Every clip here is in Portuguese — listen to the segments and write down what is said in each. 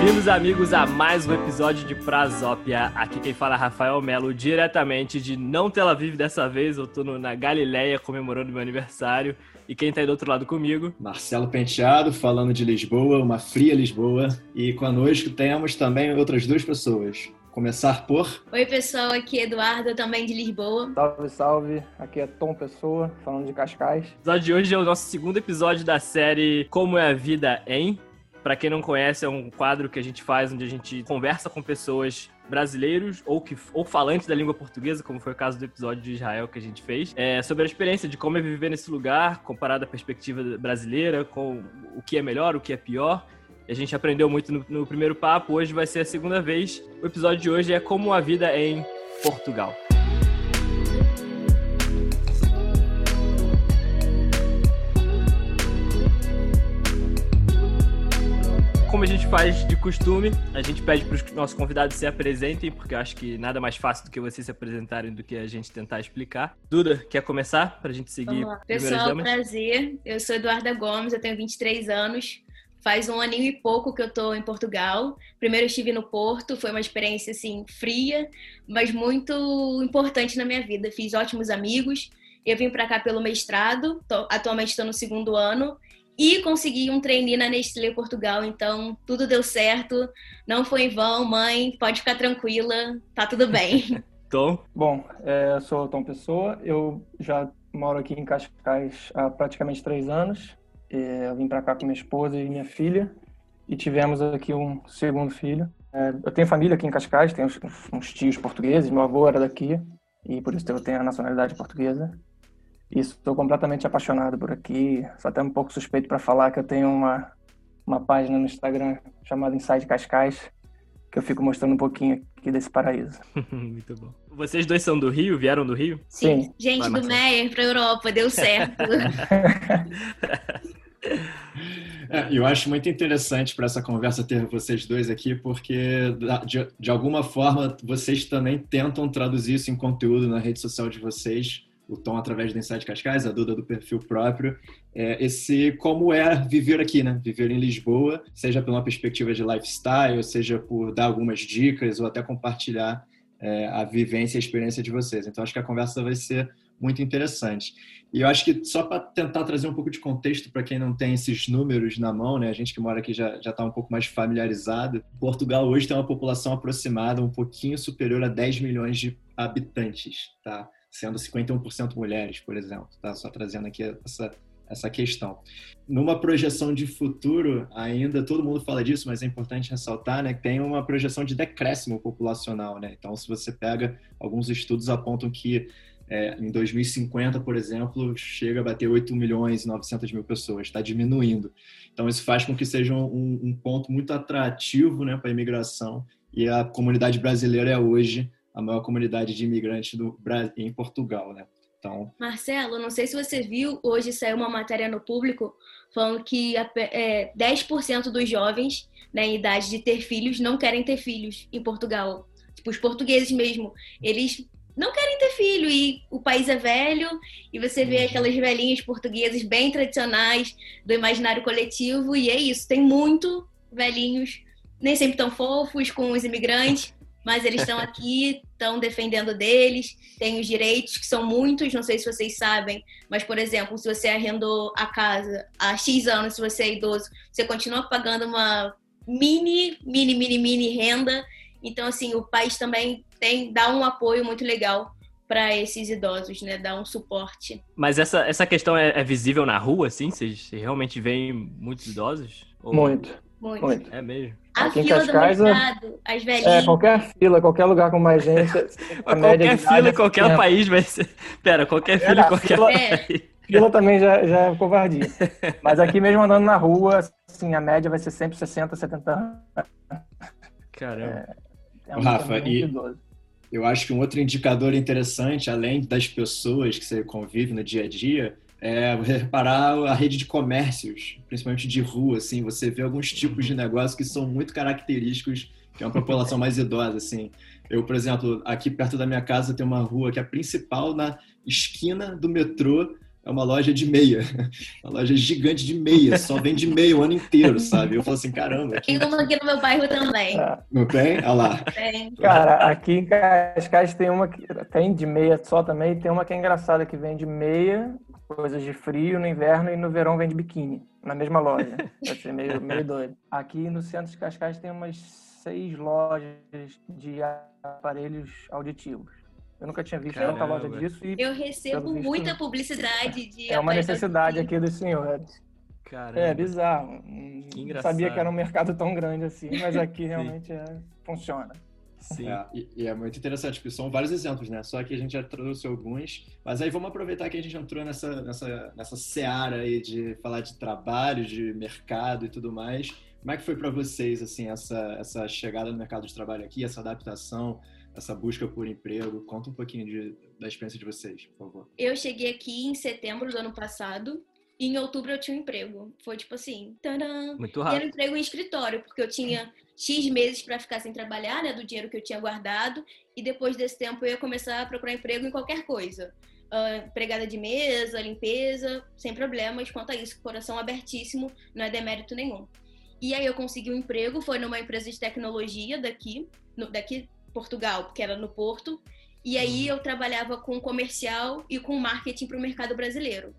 Bem-vindos, amigos, a mais um episódio de Prazópia. Aqui quem fala é Rafael Melo, diretamente de não Tel Aviv dessa vez. Eu tô no, na Galileia comemorando meu aniversário. E quem tá aí do outro lado comigo? Marcelo Penteado, falando de Lisboa, uma fria Lisboa. E conosco temos também outras duas pessoas. Começar por. Oi, pessoal, aqui é Eduardo, também de Lisboa. Salve, salve. Aqui é Tom Pessoa, falando de Cascais. O episódio de hoje é o nosso segundo episódio da série Como é a Vida em. Para quem não conhece, é um quadro que a gente faz onde a gente conversa com pessoas brasileiros ou, que, ou falantes da língua portuguesa, como foi o caso do episódio de Israel que a gente fez, é, sobre a experiência de como é viver nesse lugar, comparado à perspectiva brasileira, com o que é melhor, o que é pior. A gente aprendeu muito no, no primeiro papo, hoje vai ser a segunda vez. O episódio de hoje é Como a Vida é em Portugal. Como a gente faz de costume, a gente pede para os nossos convidados se apresentem, porque eu acho que nada mais fácil do que vocês se apresentarem do que a gente tentar explicar. Duda, quer começar para a gente seguir? Pessoal, damas? prazer. Eu sou Eduarda Gomes, eu tenho 23 anos. Faz um aninho e pouco que eu tô em Portugal. Primeiro estive no Porto, foi uma experiência assim fria, mas muito importante na minha vida. Fiz ótimos amigos. Eu vim para cá pelo mestrado, atualmente estou no segundo ano e consegui um trainee na Nestlé Portugal, então tudo deu certo, não foi em vão, mãe, pode ficar tranquila, tá tudo bem. Tom? Bom, é, eu sou Tom Pessoa, eu já moro aqui em Cascais há praticamente três anos, é, eu vim para cá com minha esposa e minha filha, e tivemos aqui um segundo filho. É, eu tenho família aqui em Cascais, tenho uns, uns tios portugueses, meu avô era daqui, e por isso eu tenho a nacionalidade portuguesa. Estou completamente apaixonado por aqui. Sou até um pouco suspeito para falar que eu tenho uma, uma página no Instagram chamada Inside Cascais, que eu fico mostrando um pouquinho aqui desse paraíso. Muito bom. Vocês dois são do Rio? Vieram do Rio? Sim. Sim. Gente, Vai, do Meyer para Europa, deu certo. É, eu acho muito interessante para essa conversa ter vocês dois aqui, porque de, de alguma forma vocês também tentam traduzir isso em conteúdo na rede social de vocês o Tom através do Insight Cascais, a Duda do perfil próprio, é, esse como é viver aqui, né? Viver em Lisboa, seja por uma perspectiva de lifestyle, seja por dar algumas dicas ou até compartilhar é, a vivência e a experiência de vocês. Então, acho que a conversa vai ser muito interessante. E eu acho que só para tentar trazer um pouco de contexto para quem não tem esses números na mão, né? A gente que mora aqui já está um pouco mais familiarizado. Portugal hoje tem uma população aproximada, um pouquinho superior a 10 milhões de habitantes, tá? Sendo 51% mulheres, por exemplo. Tá? Só trazendo aqui essa, essa questão. Numa projeção de futuro, ainda todo mundo fala disso, mas é importante ressaltar, né, que tem uma projeção de decréscimo populacional, né? Então, se você pega alguns estudos apontam que é, em 2050, por exemplo, chega a bater 8 milhões e 900 mil pessoas, está diminuindo. Então, isso faz com que seja um, um ponto muito atrativo né, para a imigração e a comunidade brasileira é hoje a maior comunidade de imigrantes do Brasil, em Portugal, né? Então... Marcelo, não sei se você viu, hoje saiu uma matéria no público falando que é, 10% dos jovens na né, idade de ter filhos não querem ter filhos em Portugal. Tipo, os portugueses mesmo, eles não querem ter filho e o país é velho e você vê uhum. aquelas velhinhas portuguesas bem tradicionais do imaginário coletivo e é isso, tem muito velhinhos, nem sempre tão fofos com os imigrantes, mas eles estão aqui, estão defendendo deles, têm os direitos, que são muitos, não sei se vocês sabem, mas, por exemplo, se você arrendou a casa há X anos, se você é idoso, você continua pagando uma mini, mini, mini, mini renda. Então, assim, o país também tem, dá um apoio muito legal para esses idosos, né? Dá um suporte. Mas essa, essa questão é, é visível na rua, assim? Vocês realmente veem muitos idosos? Ou... Muito. Muito. Muito. É mesmo. A Aqui fila do mercado, as velhinhas. É, qualquer fila, qualquer lugar com mais gente. qualquer fila em qualquer país vai ser. Pera, qualquer fila em qualquer fila, país. Fila também já, já é covardia. Mas aqui mesmo andando na rua, assim, a média vai ser sempre 60, 70 anos. Caramba. É, é um Rafa, e eu acho que um outro indicador interessante, além das pessoas que você convive no dia a dia, é, reparar a rede de comércios, principalmente de rua, assim, você vê alguns tipos de negócios que são muito característicos de uma população mais idosa, assim. Eu, por exemplo, aqui perto da minha casa tem uma rua que é a principal na esquina do metrô, é uma loja de meia. Uma loja gigante de meia, só vende meia o ano inteiro, sabe? Eu falo assim, caramba. Tem uma aqui no meu bairro também. É. Não tem? Olha lá. Tem. Cara, aqui em Cascais tem uma que tem de meia só também, tem uma que é engraçada que vende meia, coisas de frio no inverno e no verão vende biquíni, na mesma loja. Vai ser meio, meio doido. Aqui no centro de Cascais tem umas seis lojas de aparelhos auditivos. Eu nunca tinha visto Caramba. tanta loja disso e Eu recebo visto, muita publicidade de é uma necessidade aqui dos senhores. Caramba. É bizarro. Não engraçado. sabia que era um mercado tão grande assim, mas aqui realmente é, funciona. Sim. É, e, e é muito interessante, porque são vários exemplos, né? Só que a gente já trouxe alguns. Mas aí vamos aproveitar que a gente entrou nessa, nessa, nessa seara aí de falar de trabalho, de mercado e tudo mais. Como é que foi para vocês, assim, essa, essa chegada no mercado de trabalho aqui, essa adaptação, essa busca por emprego? Conta um pouquinho de, da experiência de vocês, por favor. Eu cheguei aqui em setembro do ano passado e em outubro eu tinha um emprego. Foi tipo assim, tadã! Muito E era um rápido. emprego em escritório, porque eu tinha X meses para ficar sem trabalhar, né, do dinheiro que eu tinha guardado, e depois desse tempo eu ia começar a procurar emprego em qualquer coisa. Empregada de mesa, limpeza, sem problemas quanto a isso, coração abertíssimo, não é demérito nenhum. E aí eu consegui um emprego, foi numa empresa de tecnologia daqui, no- daqui Portugal, porque era no Porto, e aí eu trabalhava com comercial e com marketing para o mercado brasileiro.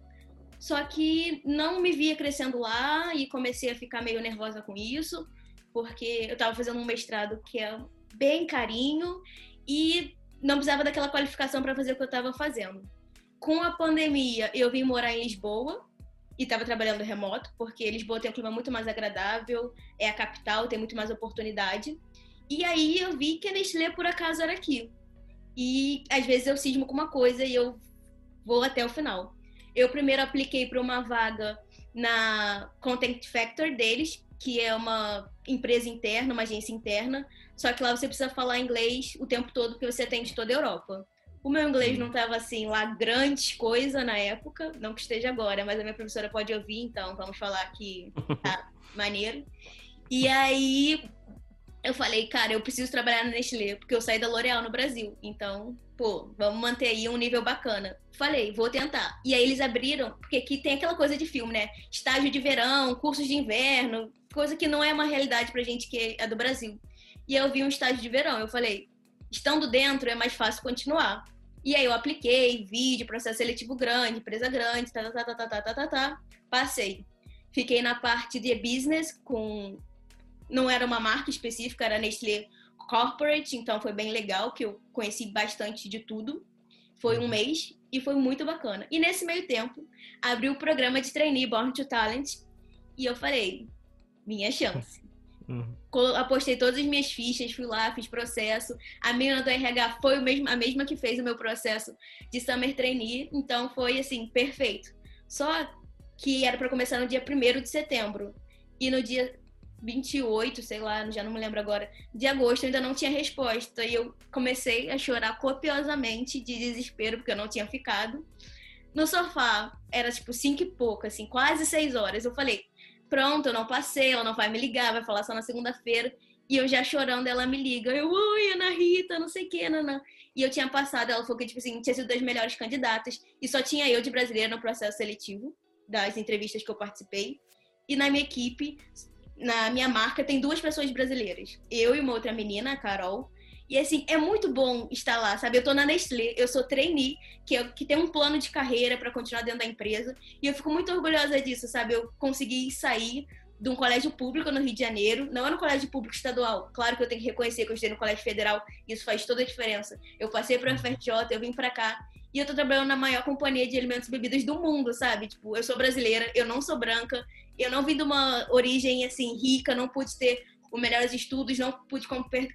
Só que não me via crescendo lá e comecei a ficar meio nervosa com isso, porque eu estava fazendo um mestrado que é bem carinho e não precisava daquela qualificação para fazer o que eu estava fazendo. Com a pandemia, eu vim morar em Lisboa e estava trabalhando remoto, porque Lisboa tem um clima muito mais agradável, é a capital, tem muito mais oportunidade. E aí eu vi que a Nestlé, por acaso, era aqui. E às vezes eu cismo com uma coisa e eu vou até o final. Eu primeiro apliquei para uma vaga na Content Factor deles, que é uma empresa interna, uma agência interna, só que lá você precisa falar inglês o tempo todo, porque você atende toda a Europa. O meu inglês não estava assim lá grande coisa na época, não que esteja agora, mas a minha professora pode ouvir, então vamos falar que tá maneiro. E aí eu falei, cara, eu preciso trabalhar na Nestlé, porque eu saí da L'Oréal no Brasil. Então, pô, vamos manter aí um nível bacana. Falei, vou tentar. E aí eles abriram, porque aqui tem aquela coisa de filme, né? Estágio de verão, cursos de inverno, coisa que não é uma realidade pra gente que é do Brasil. E eu vi um estágio de verão. Eu falei, estando dentro é mais fácil continuar. E aí eu apliquei, vídeo, processo seletivo grande, empresa grande, tá, tá, tá, tá, tá, tá, tá, tá. Passei. Fiquei na parte de business com não era uma marca específica, era Nestlé Corporate, então foi bem legal, que eu conheci bastante de tudo. Foi um mês e foi muito bacana. E nesse meio tempo, abri o programa de trainee Born to Talent e eu falei, minha chance. Uhum. Apostei todas as minhas fichas, fui lá, fiz processo. A menina do RH foi mesmo, a mesma que fez o meu processo de Summer Trainee, então foi assim, perfeito. Só que era para começar no dia 1 de setembro. E no dia 28, sei lá, já não me lembro agora, de agosto, eu ainda não tinha resposta. E eu comecei a chorar copiosamente de desespero, porque eu não tinha ficado. No sofá, era tipo cinco e pouco, assim, quase seis horas. Eu falei, pronto, eu não passei, ela não vai me ligar, vai falar só na segunda-feira. E eu já chorando, ela me liga. Eu, oi, Ana Rita, não sei o que, Nanã. E eu tinha passado, ela falou que, tipo assim, tinha sido das melhores candidatas. E só tinha eu de brasileira no processo seletivo, das entrevistas que eu participei. E na minha equipe, na minha marca, tem duas pessoas brasileiras. Eu e uma outra menina, a Carol. E assim, é muito bom estar lá, sabe? Eu tô na Nestlé, eu sou trainee, que, é- que tem um plano de carreira para continuar dentro da empresa. E eu fico muito orgulhosa disso, sabe? Eu consegui sair de um colégio público no Rio de Janeiro, não é no colégio público estadual. Claro que eu tenho que reconhecer que eu estudei no colégio federal, isso faz toda a diferença. Eu passei para o FRJ, eu vim para cá e eu tô trabalhando na maior companhia de alimentos e bebidas do mundo, sabe? Tipo, eu sou brasileira, eu não sou branca, eu não vim de uma origem assim rica, não pude ter os melhores estudos, não pude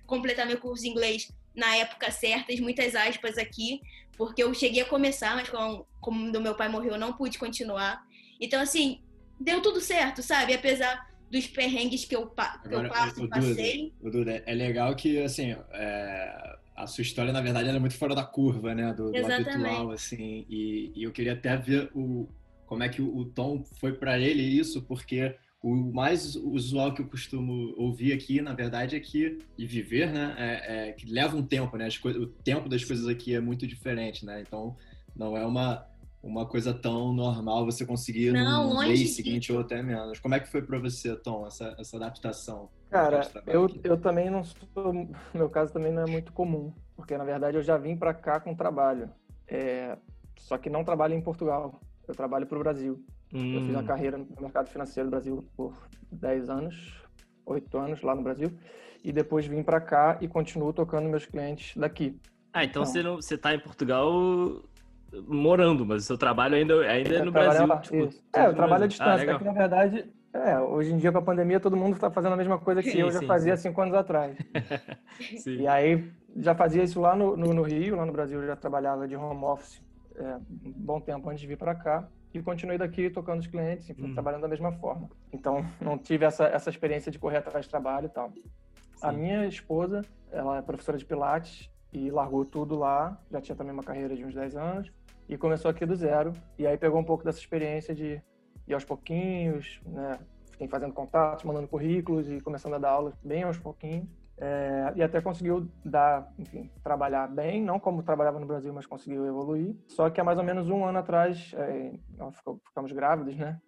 completar meu curso de inglês na época certa, muitas aspas aqui, porque eu cheguei a começar, mas como, como meu pai morreu, eu não pude continuar. Então, assim, deu tudo certo, sabe? Apesar dos perrengues que eu, pa- que eu passo, o passei. o Duda, é legal que, assim, é, a sua história, na verdade, ela é muito fora da curva, né? Do, do habitual, assim. E, e eu queria até ver o, como é que o, o Tom foi para ele isso, porque o mais usual que eu costumo ouvir aqui, na verdade, é que, e viver, né? É, é que leva um tempo, né? As o tempo das coisas aqui é muito diferente, né? Então, não é uma uma coisa tão normal você conseguir Não, no longe mês seguinte ou até menos. Como é que foi para você, Tom, essa, essa adaptação? Cara, eu, aqui? eu também não sou. Meu caso também não é muito comum, porque na verdade eu já vim para cá com trabalho. É, só que não trabalho em Portugal, eu trabalho para o Brasil. Eu fiz uma Hum, carreira no mercado financeiro do Brasil por 10 anos, 8 anos lá no Brasil, e depois vim para cá e continuo tocando meus clientes daqui. Ah, então Então. você, não, você tá em Portugal morando, mas o seu trabalho ainda, ainda é no trabalho Brasil. tipo, É, eu trabalho à. Ah, distância, é que na verdade, é, hoje em dia com a pandemia todo mundo está fazendo a mesma coisa que Sim, eu já sim, fazia sim. cinco anos atrás. E aí já fazia isso lá no, no, no Rio, lá no Brasil eu já trabalhava de home office é, um bom tempo antes de vir para cá e continuei daqui tocando os clientes, enfim, Hum. trabalhando da mesma forma. Então não tive essa, essa experiência de correr atrás de trabalho e tal. A minha esposa, ela é professora de Pilates e largou tudo lá, já tinha também uma carreira de uns 10 anos e começou aqui do zero. E aí pegou um pouco dessa experiência de ir aos pouquinhos, né? Fiquei fazendo contatos, mandando currículos e começando a dar aulas bem aos pouquinhos. É, e até conseguiu dar, enfim, trabalhar bem, não como trabalhava no Brasil, mas conseguiu evoluir. Só que há mais ou menos um ano atrás, é, nós ficamos grávidos, né?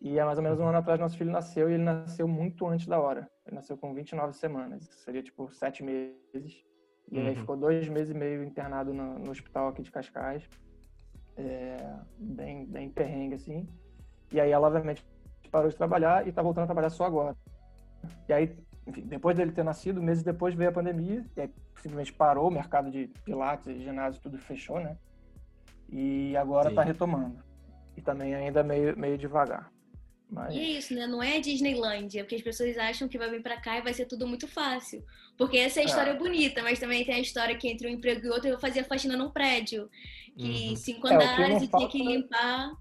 E há mais ou menos um ano atrás nosso filho nasceu e ele nasceu muito antes da hora. Ele nasceu com 29 semanas, seria tipo sete meses. E aí Uhum. ficou dois meses e meio internado no, no hospital aqui de Cascais, é, bem, bem perrengue assim. E aí ela obviamente parou de trabalhar e tá voltando a trabalhar só agora. E aí, enfim, depois dele ter nascido, meses depois veio a pandemia, e aí simplesmente parou o mercado de pilates e ginásio, tudo fechou, né? E agora Sim. tá retomando. E também ainda meio, meio devagar. Mas... E é isso, né? Não é Disneylândia, porque as pessoas acham que vai vir pra cá e vai ser tudo muito fácil. Porque essa é a história bonita, mas também tem a história que entre um emprego e outro eu fazia faxina num prédio, que Uhum. cinco É, andares não e tinha que falta- limpar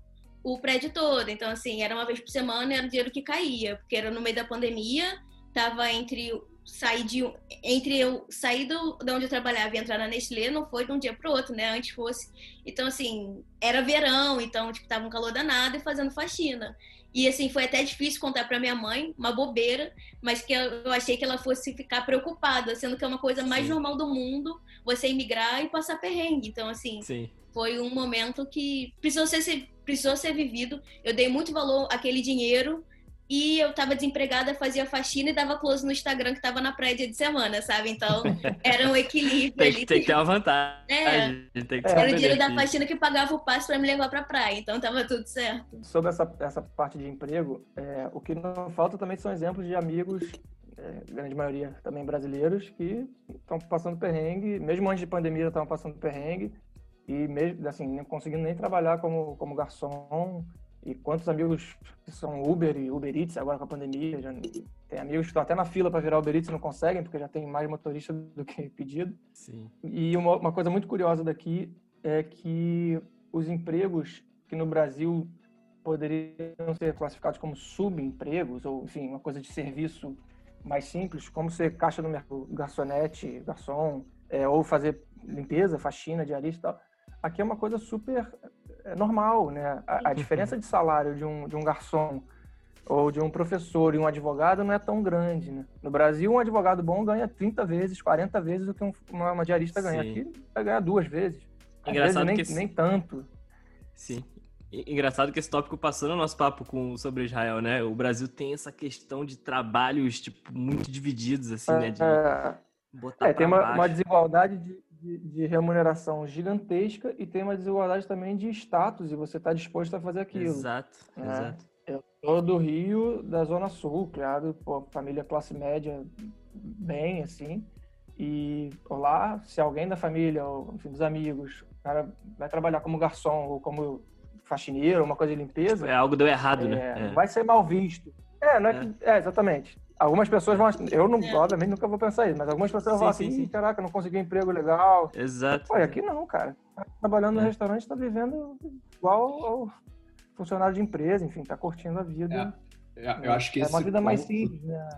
o prédio todo. Então, assim, era uma vez por semana e era o dinheiro que caía, porque era no meio da pandemia, tava entre sair de entre eu sair do, de onde eu trabalhava e entrar na Nestlé não foi de um dia pro outro, né? Antes fosse. Então, assim, era verão, então, tipo, tava um calor danado e fazendo faxina. E assim, foi até difícil contar pra minha mãe, uma bobeira, mas que eu achei que ela fosse ficar preocupada, sendo que é uma coisa mais Sim. normal do mundo, você imigrar e passar perrengue. Então, assim, Sim. foi um momento que precisou ser, precisou ser vivido. Eu dei muito valor àquele dinheiro e eu tava desempregada, fazia faxina e dava close no Instagram que tava na praia dia de semana, sabe? Então, era um equilíbrio Tem, ali. que- tem que ter uma vantagem. É. Tem que É, Era o dinheiro da faxina que pagava o passe pra me levar pra praia, então tava tudo certo. sobre essa, essa parte de emprego, é, o que não falta também são exemplos de amigos, é, grande maioria também brasileiros, que estão passando perrengue, mesmo antes de pandemia estavam passando perrengue, e mesmo assim, não conseguindo nem trabalhar como, como garçom. E quantos amigos que são Uber e Uber Eats agora com a pandemia, já, tem amigos que estão até na fila para virar Uber Eats e não conseguem, porque já tem mais motorista do que pedido. Sim. E uma, uma coisa muito curiosa daqui é que os empregos que no Brasil poderiam ser classificados como subempregos, ou enfim, uma coisa de serviço mais simples, como ser caixa no mercado, garçonete, garçom, é, ou fazer limpeza, faxina, diarista e tal. Aqui é uma coisa super é, normal, né? A, a diferença de salário de um, de um garçom ou de um professor e um advogado não é tão grande, né? No Brasil, um advogado bom ganha 30 vezes, 40 vezes o que um- uma, uma diarista ganha. Sim. Aqui vai ganhar duas vezes. Engraçado vezes, nem, nem tanto. Sim. Engraçado que esse tópico passou no nosso papo com, sobre Israel, né? O Brasil tem essa questão de trabalhos, tipo, muito divididos, assim, né? De É, botar é, tem uma, uma desigualdade de, de- de remuneração gigantesca e tem uma desigualdade também de status e você está disposto a fazer aquilo. Exato, É. exato. Sou do Rio, da Zona Sul, criado por família classe média bem, assim. E lá, se alguém da família, ou enfim, dos amigos, cara vai trabalhar como garçom ou como faxineiro, uma coisa de limpeza, É, algo deu errado, é, né? É. vai ser mal visto. É, não é, que, é exatamente. Algumas pessoas vão. Eu, não, É. obviamente, nunca vou pensar isso, mas algumas pessoas Sim, vão sim, assim: sim. "Ih, caraca, não consegui um emprego legal. Exato. Pô, e aqui não, cara. Tá trabalhando no É. restaurante, está vivendo igual ao funcionário de empresa, enfim, tá curtindo a vida. Eu, eu acho que é esse uma vida mais ponto- simples, né?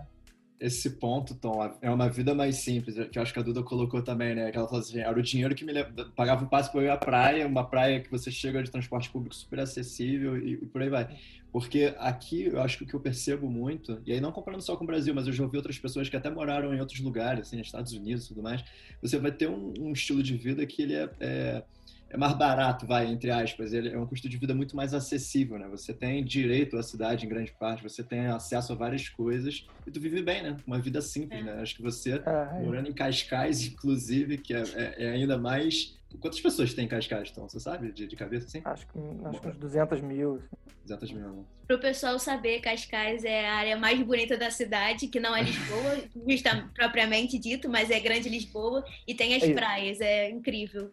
Esse ponto, Tom, é uma vida mais simples, que eu acho que a Duda colocou também, né? Que ela falou assim, era o dinheiro que me le- pagava o passe para ir à praia, uma praia que você chega de transporte público super acessível e, e por aí vai. Porque aqui, eu acho que o que eu percebo muito, e aí não comparando só com o Brasil, mas eu já ouvi outras pessoas que até moraram em outros lugares, assim, Estados Unidos e tudo mais, você vai ter um, um estilo de vida que ele é, é é mais barato, vai, entre aspas. Ele é um custo de vida muito mais acessível, né? Você tem direito à cidade em grande parte, você tem acesso a várias coisas e tu vive bem, né? Uma vida simples, é. né? Acho que você, é, morando em Cascais, inclusive, que é, é, é, ainda mais... Quantas pessoas tem em Cascais, então? Você sabe, de, de cabeça, assim? Acho que, acho que uns 200 mil. 200 mil, né? Para o pessoal saber, Cascais é a área mais bonita da cidade, que não é Lisboa, está propriamente dito, mas é Grande Lisboa, e tem as é praias, é incrível.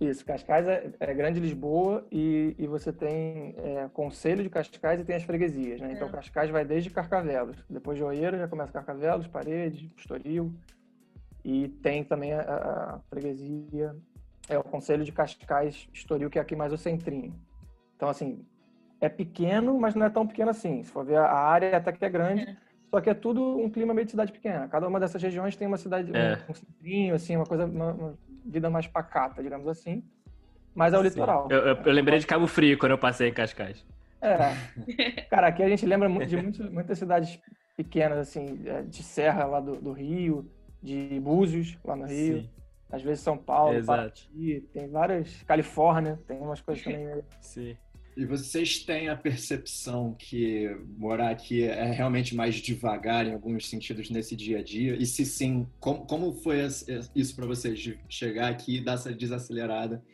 Isso, Cascais é, é Grande Lisboa e, e você tem é, Conselho de Cascais e tem as freguesias, né? Então, é. Cascais vai desde Carcavelos. Depois de Oeira já começa Carcavelos, Paredes, Estoril. E tem também a, a, freguesia, é o Conselho de Cascais, Estoril, que é aqui mais o centrinho. Então, assim, é pequeno, mas não é tão pequeno assim. Se for ver, a área até que é grande, é. Só que é tudo um clima meio de cidade pequena. Cada uma dessas regiões tem uma cidade, é. um, um centrinho, assim, uma coisa... Uma, uma vida mais pacata, digamos assim. Mas é o Sim. litoral. Eu, eu, eu, lembrei de Cabo Frio quando eu passei em Cascais. É. Cara, aqui a gente lembra de muitas, muitas cidades pequenas, assim, é, de Serra lá do, do Rio, de Búzios lá no Rio. Sim. Às vezes São Paulo, Exato. Paraty, tem várias. Califórnia, tem umas coisas também. Sim. E vocês têm a percepção que morar aqui é realmente mais devagar em alguns sentidos nesse dia a dia? E se sim, como, como foi isso para vocês de chegar aqui e dar essa desacelerada,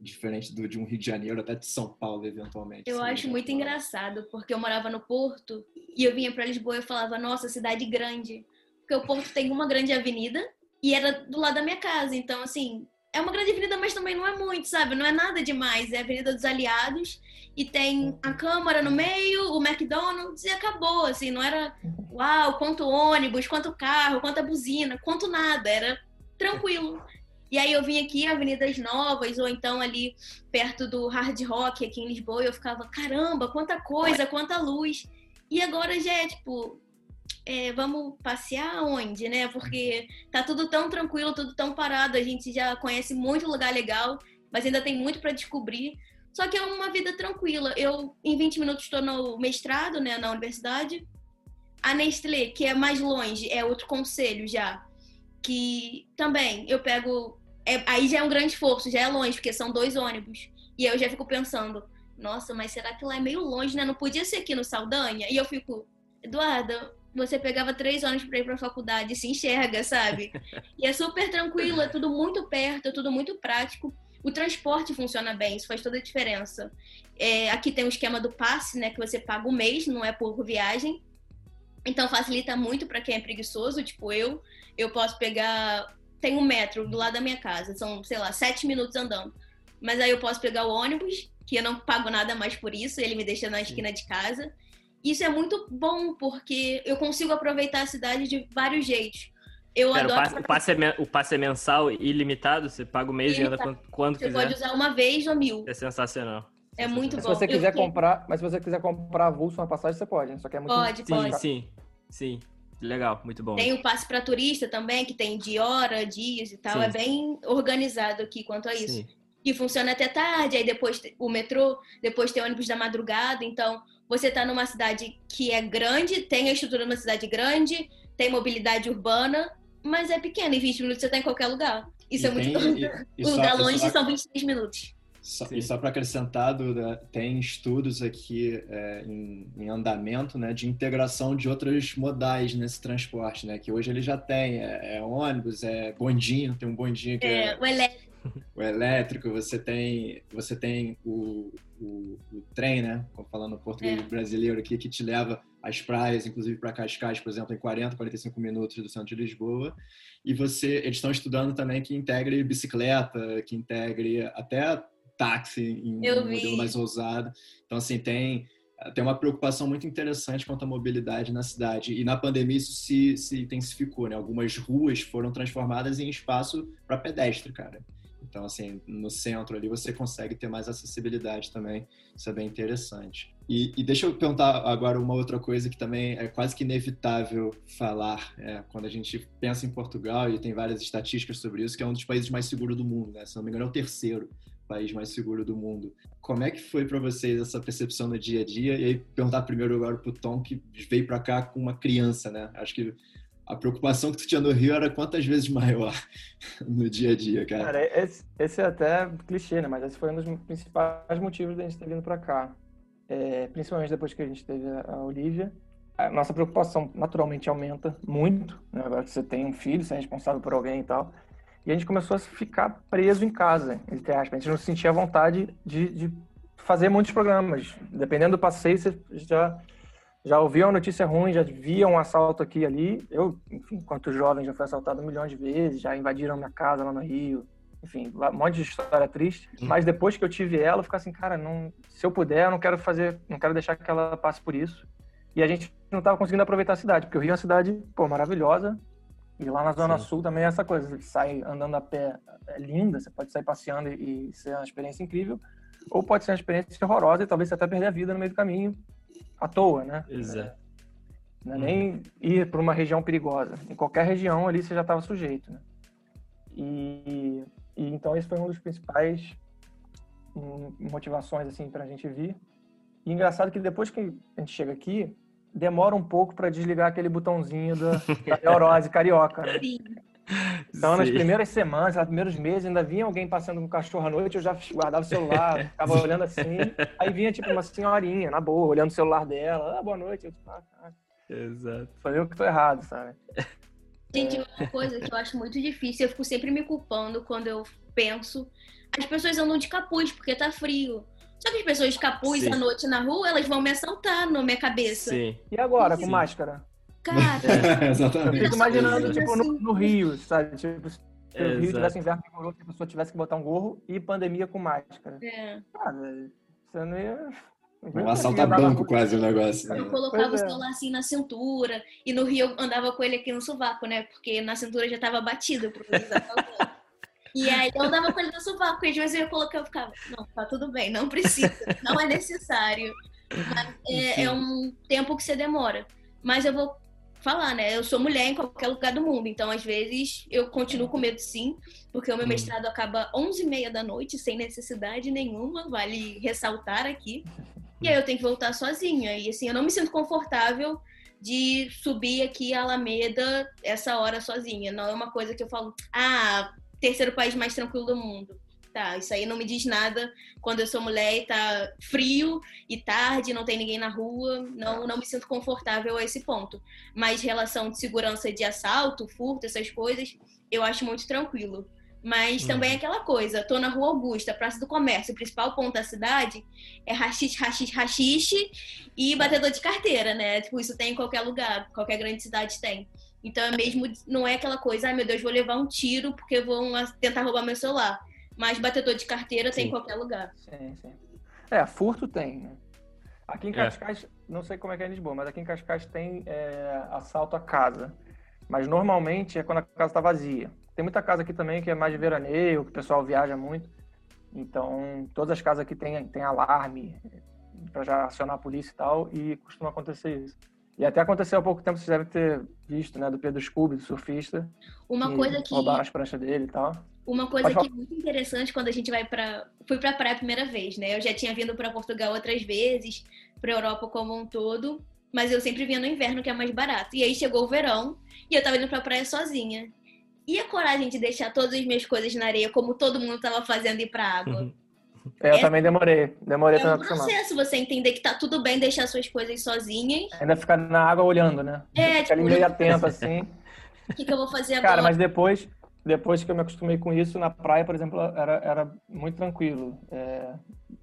diferente do, de um Rio de Janeiro até de São Paulo, eventualmente? Eu acho muito engraçado, porque eu morava no Porto e eu vinha para Lisboa e eu falava, nossa, cidade grande. Porque o Porto tem uma grande avenida e era do lado da minha casa. Então, assim, é uma grande avenida, mas também não é muito, sabe? Não é nada demais. É a Avenida dos Aliados e tem a Câmara no meio, o McDonald's e acabou, assim. Não era, uau, quanto ônibus, quanto carro, quanta buzina, quanto nada. Era tranquilo. E aí eu vim aqui, Avenidas Novas, ou então ali perto do Hard Rock, aqui em Lisboa, e eu ficava, caramba, quanta coisa, quanta luz. E agora já é, tipo, é, vamos passear onde, né? Porque tá tudo tão tranquilo, tudo tão parado, a gente já conhece muito lugar legal, mas ainda tem muito para descobrir. Só que é uma vida tranquila. Eu, em 20 minutos, estou no mestrado, né, na universidade. A Nestlé, que é mais longe, é outro conselho já. Que também eu pego. É, aí já é um grande esforço, já é longe, porque são dois ônibus. E eu já fico pensando, nossa, mas será que lá é meio longe, né? Não podia ser aqui no Saldanha? E eu fico, Eduarda, você pegava três horas para ir para a faculdade, se enxerga, sabe? E é super tranquilo, é tudo muito perto, é tudo muito prático. O transporte funciona bem, isso faz toda a diferença. É, aqui tem o esquema do passe, né, que você paga o mês, não é por viagem. Então facilita muito para quem é preguiçoso, tipo eu. Eu posso pegar. Tem um metro do lado da minha casa, são, sei lá, sete minutos andando. Mas aí eu posso pegar o ônibus, que eu não pago nada mais por isso, ele me deixa na esquina de casa. Isso é muito bom, porque eu consigo aproveitar a cidade de vários jeitos. Eu Pera, adoro... o, passe, o, passe é, o passe é mensal ilimitado? Você paga o mês ilimitado. e anda quando, quando você quiser? Você pode usar uma vez ou mil. É sensacional. É muito bom. Se você quiser comprar, mas se você quiser comprar avulso uma passagem, você pode. Só que é muito Pode, sim, pode. Sim, sim. Legal, muito bom. Tem o passe para turista também, que tem de hora, dias e tal. Sim. É bem organizado aqui quanto a isso. Sim. E funciona até tarde, aí depois o metrô, depois tem ônibus da madrugada. Então, você está numa cidade que é grande, tem a estrutura de uma cidade grande, tem mobilidade urbana, mas é pequena. Em 20 minutos você está em qualquer lugar. Isso e é tem, muito. E, e o lugar longe só, são 23 minutos. Só, e só para acrescentar, Duda, tem estudos aqui é, em, em, andamento né, de integração de outros modais nesse transporte, né? Que hoje ele já tem. É, é ônibus, é bondinho, tem um bondinho que é. é o elétrico. O elétrico, você tem, você tem o, o, o trem, né? Falando português é. brasileiro aqui, que te leva às praias, inclusive para Cascais, por exemplo, em 40, 45 minutos do centro de Lisboa. E você, eles estão estudando também que integre bicicleta, que integre até táxi em um modelo mais ousado. Então, assim, tem tem uma preocupação muito interessante quanto à mobilidade na cidade. E na pandemia isso se, se intensificou, né? Algumas ruas foram transformadas em espaço para pedestre, cara. Então, assim, no centro ali você consegue ter mais acessibilidade também. Isso é bem interessante. E, e deixa eu perguntar agora uma outra coisa que também é quase que inevitável falar é, quando a gente pensa em Portugal, e tem várias estatísticas sobre isso, que é um dos países mais seguros do mundo, né? Se não me engano, é o terceiro país mais seguro do mundo. Como é que foi para vocês essa percepção no dia a dia? E aí perguntar primeiro agora para o Tom, que veio para cá com uma criança, né? Acho que a preocupação que tu tinha no Rio era quantas vezes maior no dia a dia, cara? Cara, esse, esse é até clichê, né? Mas esse foi um dos principais motivos da gente ter vindo para cá. É, principalmente depois que a gente teve a Olivia. A nossa preocupação naturalmente aumenta muito, né? Agora que você tem um filho, você é responsável por alguém e tal. E a gente começou a ficar preso em casa, entre aspas. A gente não sentia vontade de, de fazer muitos programas. Dependendo do passeio, você já já ouviam notícia ruim, já via um assalto aqui e ali. Eu, enfim, enquanto jovem, já fui assaltado um milhão de vezes, já invadiram minha casa lá no Rio. Enfim, um monte de história triste. Hum. Mas depois que eu tive ela, eu fico assim, cara, não, se eu puder, eu não quero fazer, não quero deixar que ela passe por isso. E a gente não estava conseguindo aproveitar a cidade, porque o Rio é uma cidade, pô, maravilhosa. E lá na Zona Sim. Sul também é essa coisa, você sai andando a pé, é linda, você pode sair passeando e, e ser uma experiência incrível, ou pode ser uma experiência horrorosa e talvez você até perder a vida no meio do caminho, à toa, né? Exato. Não é nem ir para uma região perigosa. Em qualquer região ali você já estava sujeito, né? E, e, então esse foi um dos principais motivações assim para a gente vir. E engraçado que depois que a gente chega aqui, demora um pouco para desligar aquele botãozinho da, da neurose carioca. Né? Então, Sim. nas primeiras semanas, nos primeiros meses, ainda vinha alguém passando com o cachorro à noite, eu já guardava o celular, ficava olhando assim. Aí vinha, tipo, uma senhorinha, na boa, olhando o celular dela. Ah, boa noite. Eu, ah, ah. Exato. Falei o que tô errado, sabe? Gente, uma coisa que eu acho muito difícil, eu fico sempre me culpando quando eu penso. As pessoas andam de capuz porque tá frio. Só que as pessoas de capuz Sim. à noite na rua, elas vão me assaltar na minha cabeça. Sim. E agora, Sim. com máscara? Cara, é, exatamente. Eu fico imaginando, tipo, no, no, Rio, sabe? Tipo, se o é, Rio tivesse inverno com a pessoa tivesse que botar um gorro e pandemia com máscara. É. Cara, você não ia. Um assaltar banco quase o negócio. Eu colocava o celular assim na cintura. E no Rio eu andava com ele aqui no sovaco, né? Porque na cintura já tava batido pro E aí eu andava com ele no sovaco. E às vezes eu ia colocar, eu ficava, não, tá tudo bem, não precisa, não é necessário. Mas é, é um tempo que você demora. Mas eu vou falar, né? Eu sou mulher em qualquer lugar do mundo, então às vezes eu continuo com medo sim, porque o meu hum. mestrado acaba 11h30 da noite, sem necessidade nenhuma, vale ressaltar aqui. E aí eu tenho que voltar sozinha. E assim, eu não me sinto confortável de subir aqui a Alameda essa hora sozinha. Não é uma coisa que eu falo, ah, terceiro país mais tranquilo do mundo tá, isso aí não me diz nada quando eu sou mulher e tá frio e tarde, não tem ninguém na rua, não, não me sinto confortável a esse ponto. Mas relação de segurança de assalto, furto, essas coisas, eu acho muito tranquilo. Mas uhum. também é aquela coisa, tô na Rua Augusta, Praça do Comércio, o principal ponto da cidade é rachixe, rachixe, rachixe e batedor de carteira, né? Tipo, isso tem em qualquer lugar, qualquer grande cidade tem. Então é mesmo, não é aquela coisa, ai meu Deus, vou levar um tiro porque vão tentar roubar meu celular. Mas batedor de carteira sim. tem em qualquer lugar. Sim, sim. É, furto tem, né? Aqui em é. Cascais, é. não sei como é que é em Lisboa, mas aqui em Cascais tem é, assalto à casa. Mas normalmente é quando a casa está vazia. Tem muita casa aqui também que é mais de veraneio, que o pessoal viaja muito. Então, todas as casas aqui tem, tem alarme para já acionar a polícia e tal, e costuma acontecer isso. E até aconteceu há pouco tempo, vocês devem ter visto, né, do Pedro Scooby, do surfista. Uma coisa que. Roubaram as pranchas dele e tal. Uma coisa que é muito interessante quando a gente vai para fui para praia a primeira vez, né? Eu já tinha vindo para Portugal outras vezes, para Europa como um todo, mas eu sempre vinha no inverno que é mais barato. E aí chegou o verão e eu tava indo para praia sozinha. E a coragem de deixar todas as minhas coisas na areia, como todo mundo tava fazendo ir para água. Uhum. Eu é, também demorei, demorei é um processo você entender que tá tudo bem deixar suas coisas sozinhas. Ainda ficar na água olhando, né? É, Fica tipo... ali meio atento assim. O que, que eu vou fazer agora? Cara, mas depois, depois que eu me acostumei com isso, na praia, por exemplo, era, era muito tranquilo. É,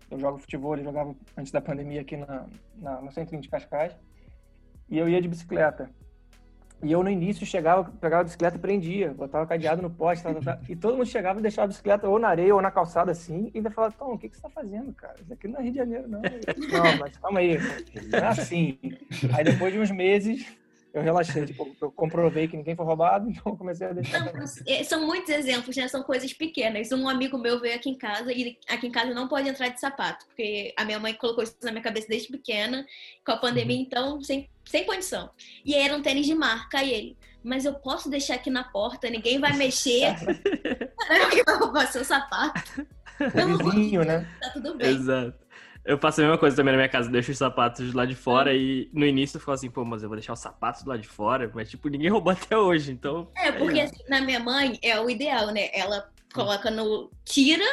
eu jogo futebol, eu jogava antes da pandemia aqui na, na, no centrinho de Cascais, e eu ia de bicicleta. E eu, no início, chegava, pegava a bicicleta e prendia, botava cadeado no poste, e todo mundo chegava e deixava a bicicleta ou na areia ou na calçada, assim, e ainda falava, Tom, o que, que você tá fazendo, cara? Isso aqui não é Rio de Janeiro, não. não, mas calma aí, não é assim. Aí, depois de uns meses, eu relaxei, tipo, eu comprovei que ninguém foi roubado, então comecei a deixar. Não, é, são muitos exemplos, né? São coisas pequenas. Um amigo meu veio aqui em casa e aqui em casa não pode entrar de sapato, porque a minha mãe colocou isso na minha cabeça desde pequena, com a pandemia, uhum. então, sem, sem condição. E aí era um tênis de marca, e ele, mas eu posso deixar aqui na porta, ninguém vai mexer. Alguém vai roubar seu sapato. Vizinho, né? Tá tudo bem. Exato. Eu faço a mesma coisa também na minha casa, deixo os sapatos lá de fora e no início eu ficava assim, pô, mas eu vou deixar os sapatos lá de fora, mas tipo, ninguém roubou até hoje, então. É, porque assim, na minha mãe é o ideal, né? Ela coloca no. tira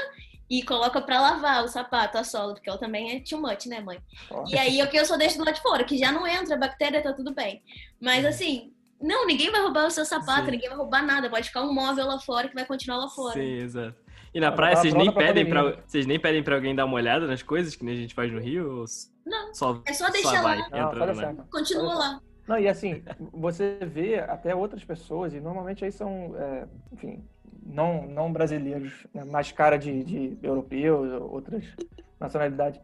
e coloca pra lavar o sapato, a sola, porque ela também é too much, né, mãe? E aí o que eu só deixo do lado de fora, que já não entra, a bactéria tá tudo bem. Mas assim, não, ninguém vai roubar o seu sapato, Sim. ninguém vai roubar nada, pode ficar um móvel lá fora que vai continuar lá fora. Sim, exato. E na praia vocês nem pra pedem pra. Vocês nem pedem pra alguém dar uma olhada nas coisas que nem a gente faz no Rio? Ou Não, só, é só deixar vai, lá. Não, entra deixar. Continua lá. Não, e assim, você vê até outras pessoas, e normalmente aí são, é, enfim, não, não brasileiros, né, mais cara de, de europeus, ou outras nacionalidades.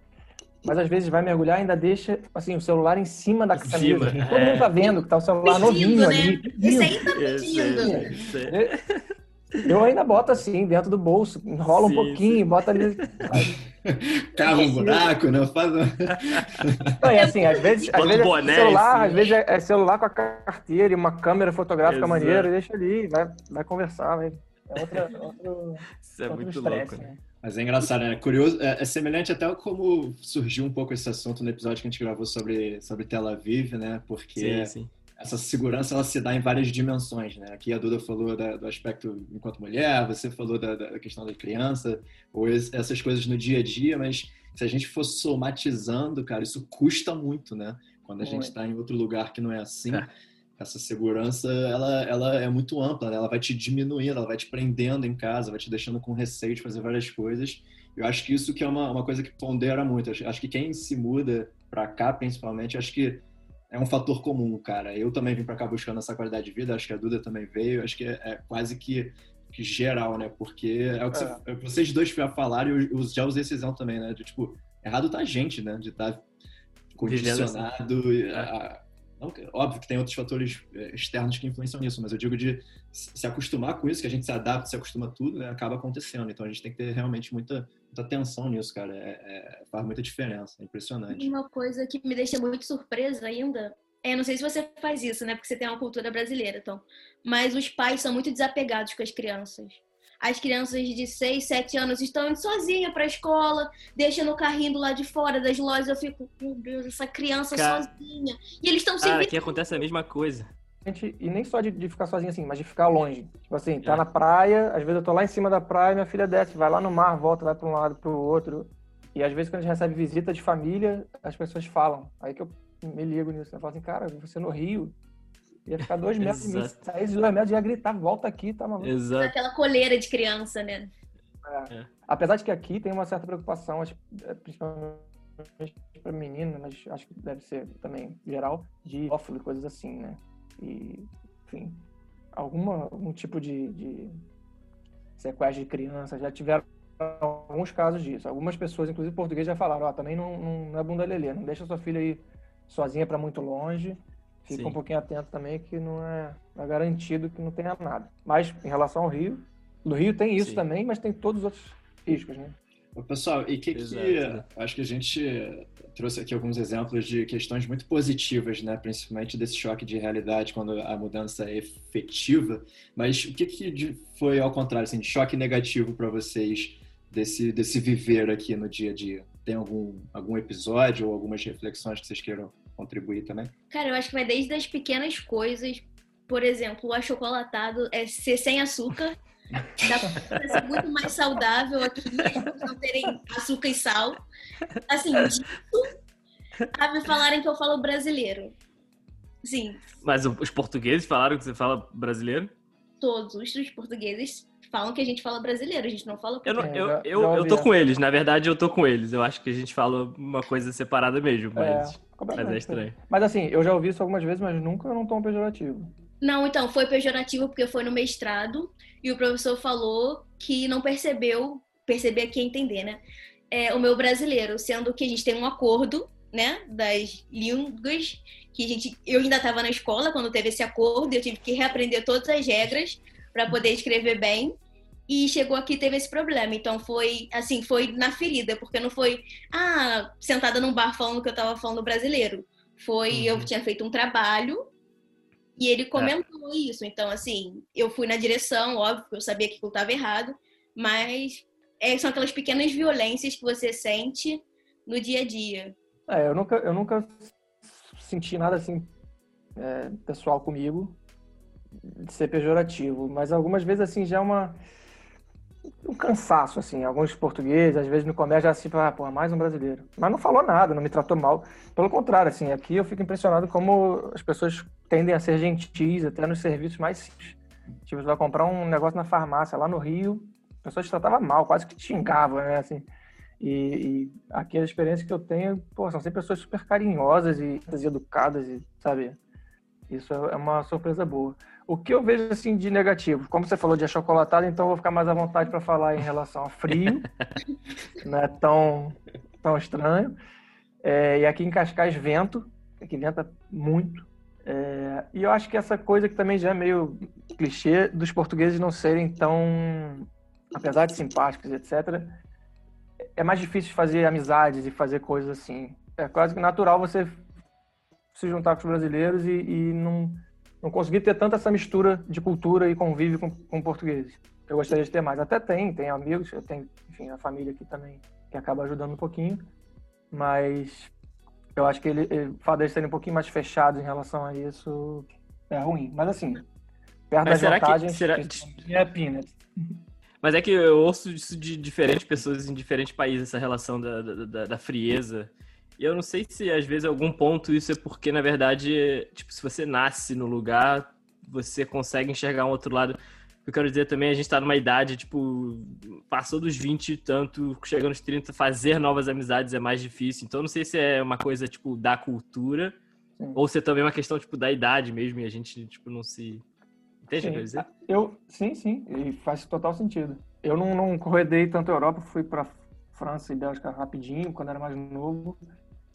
Mas às vezes vai mergulhar e ainda deixa assim, o celular em cima da camisa. cima, Todo é. mundo tá vendo que tá o celular novinho Pedindo, ali. né? Esse aí tá Esse- pedindo. esse- Eu ainda boto assim, dentro do bolso, enrola um Sim, pouquinho, sim. bota ali. Cava um buraco, não faz. um- Não, e assim, às vezes, às vezes um boné é celular, cima. às vezes é, é celular com a carteira e uma câmera fotográfica Exato. maneira, deixa ali, vai, vai conversar, vai. É outra, outro, Isso é outro muito estresse, louco, né? né? Mas é engraçado, né? Curioso, é, é semelhante até como surgiu um pouco esse assunto no episódio que a gente gravou sobre, sobre Tel Aviv, né? Porque Sim, sim. Essa segurança ela se dá em várias dimensões, né? Aqui a Duda falou da- do aspecto enquanto mulher, você falou da, da questão da criança, ou es- essas coisas no dia a dia, mas se a gente for somatizando, cara, isso custa muito, né? Quando a gente Muito. está em outro lugar que não é assim, É. essa segurança ela, ela é muito ampla, né? ela vai te diminuindo, ela vai te prendendo em casa, vai te deixando com receio de fazer várias coisas. Eu acho que isso que é uma, uma coisa que pondera muito. Acho, acho que quem se muda para cá, principalmente, acho que é um fator comum, cara. Eu também vim para cá buscando essa qualidade de vida, acho que a Duda também veio, acho que é, é quase que, que geral, né? Porque é o que É. você- vocês dois já falaram e eu, eu já usei esse exemplo também, né? De tipo, errado tá a gente, né? De estar assim. condicionado. É. a- não que- óbvio que tem outros fatores é, externos que influenciam nisso, mas eu digo de se se acostumar com isso, que a gente se adapta, se acostuma a tudo, né? Acaba acontecendo. Então a gente tem que ter realmente muita, muita atenção nisso, cara. É- é- faz muita diferença. É impressionante. Uma coisa que me deixa muito surpresa ainda, é, não sei se você faz isso, né? Porque você tem uma cultura brasileira, então. Mas os pais são muito desapegados com as crianças. As crianças de 6, 7 anos estão indo sozinhas pra escola, deixam no carrinho do lado de fora das lojas. Eu fico, meu Deus, essa criança Cara- sozinha. E eles estão sem Cara, aqui acontece a mesma coisa. Gente, E nem só de, de ficar sozinho assim, mas de ficar longe. Tipo assim, tá É. na praia, às vezes eu tô lá em cima da praia, minha filha desce, vai lá no mar, volta, vai pra um lado, pro outro. E às vezes quando a gente recebe visita de família, as pessoas falam. Aí que eu me ligo nisso. Eu falo assim, cara, você no Rio, ia ficar dois metros de mim, Exato. saísse dois metros, ia gritar, volta aqui, tá maluco. Exato. Aquela coleira de criança, né? Apesar de que aqui tem uma certa preocupação, acho, é, principalmente para menina, mas acho que deve ser também geral, de ófilo e coisas assim, né? E, enfim, alguma, algum tipo de, de sequestro de criança, já tiveram alguns casos disso. Algumas pessoas, inclusive português, já falaram, ó, também não, não, não é bunda lelê, não deixa sua filha ir sozinha para muito longe, fica Sim. um pouquinho atento também que não é, não é garantido que não tenha nada. Mas em relação ao Rio, no Rio tem isso Sim. também, mas tem todos os outros riscos, né? Pessoal, e que Exato, que né? acho que a gente trouxe aqui alguns exemplos de questões muito positivas, né, principalmente desse choque de realidade quando a mudança é efetiva. Mas o que que foi ao contrário, assim, de choque negativo para vocês desse desse viver aqui no dia a dia? Tem algum algum episódio ou algumas reflexões que vocês queiram contribuir também? Cara, eu acho que vai desde as pequenas coisas. Por exemplo, o achocolatado é ser sem açúcar. Dá pra ser muito mais saudável aqui, não terem açúcar e sal. Assim, disso a me falarem que eu falo brasileiro. Sim, Mas os portugueses falaram que você fala brasileiro? todos os portugueses falam que a gente fala brasileiro, a gente não fala Eu, não, É, eu, eu, eu tô com eles, na verdade eu tô com eles. Eu acho que a gente fala uma coisa separada mesmo, mas, É, mas é estranho. Mas assim, eu já ouvi isso algumas vezes, mas nunca num tom pejorativo. Não, então, foi pejorativo porque foi no mestrado e o professor falou que não percebeu, perceber aqui é entender, né? É, o meu brasileiro, sendo que a gente tem um acordo, né, das línguas, que a gente, eu ainda estava na escola quando teve esse acordo, eu tive que reaprender todas as regras para poder escrever bem. E chegou aqui teve esse problema. Então foi assim, foi na ferida, porque não foi, ah, sentada num bar falando que eu estava falando brasileiro. Foi, eu Uhum. tinha feito um trabalho e ele comentou isso. Então, assim, eu fui na direção, óbvio, que eu sabia que eu estava errado, mas é, são aquelas pequenas violências que você sente no dia a dia. É, eu nunca, eu nunca senti nada assim é, pessoal comigo de ser pejorativo, mas algumas vezes assim já é uma um cansaço assim, alguns portugueses às vezes no comércio assim, ah, pô, mais um brasileiro. Mas não falou nada, não me tratou mal. Pelo contrário, assim, aqui eu fico impressionado como as pessoas tendem a ser gentis até nos serviços mais simples. Tipo, você vai comprar um negócio na farmácia lá no Rio, a pessoa te tratava mal, quase que te xingava, né, assim. E, e aqui que eu tenho, pô, são sempre pessoas super carinhosas e, e educadas, e, sabe? Isso é uma surpresa boa. O que eu vejo assim de negativo, como você falou de achocolatado, então eu vou ficar mais à vontade para falar em relação ao frio, não é tão, tão estranho. É, e aqui em Cascais, vento, aqui venta muito. É, e eu acho que essa coisa que também já é meio clichê dos portugueses não serem tão, apesar de simpáticos, etc., é mais difícil fazer amizades e fazer coisas assim. É quase que natural você se juntar com os brasileiros e, e não não consegui ter tanta essa mistura de cultura e convívio com, com portugueses. Eu gostaria de ter mais. Até tem, tem amigos, eu tenho, enfim, a família aqui também, que acaba ajudando um pouquinho, mas eu acho que ele, ele, o fato deles serem um pouquinho mais fechados em relação a isso é ruim. Mas assim, perto mas das vantagens, que, será... é peanuts. Mas é que eu ouço isso de diferentes pessoas em diferentes países, essa relação da, da, da frieza e eu não sei se às vezes algum ponto isso é porque, na verdade, tipo, se você nasce no lugar, você consegue enxergar um outro lado. Eu quero dizer também, a gente tá numa idade, tipo, passou dos 20 e tanto, chegando aos 30, fazer novas amizades é mais difícil. Então, não sei se é uma coisa, tipo, da cultura, sim. ou se é também uma questão, tipo, da idade mesmo, e a gente, tipo, não se... Entende o que eu dizer? Eu, sim, sim, e faz total sentido. Eu não, não corredei tanto a Europa, fui para França e Bélgica rapidinho, quando era mais novo.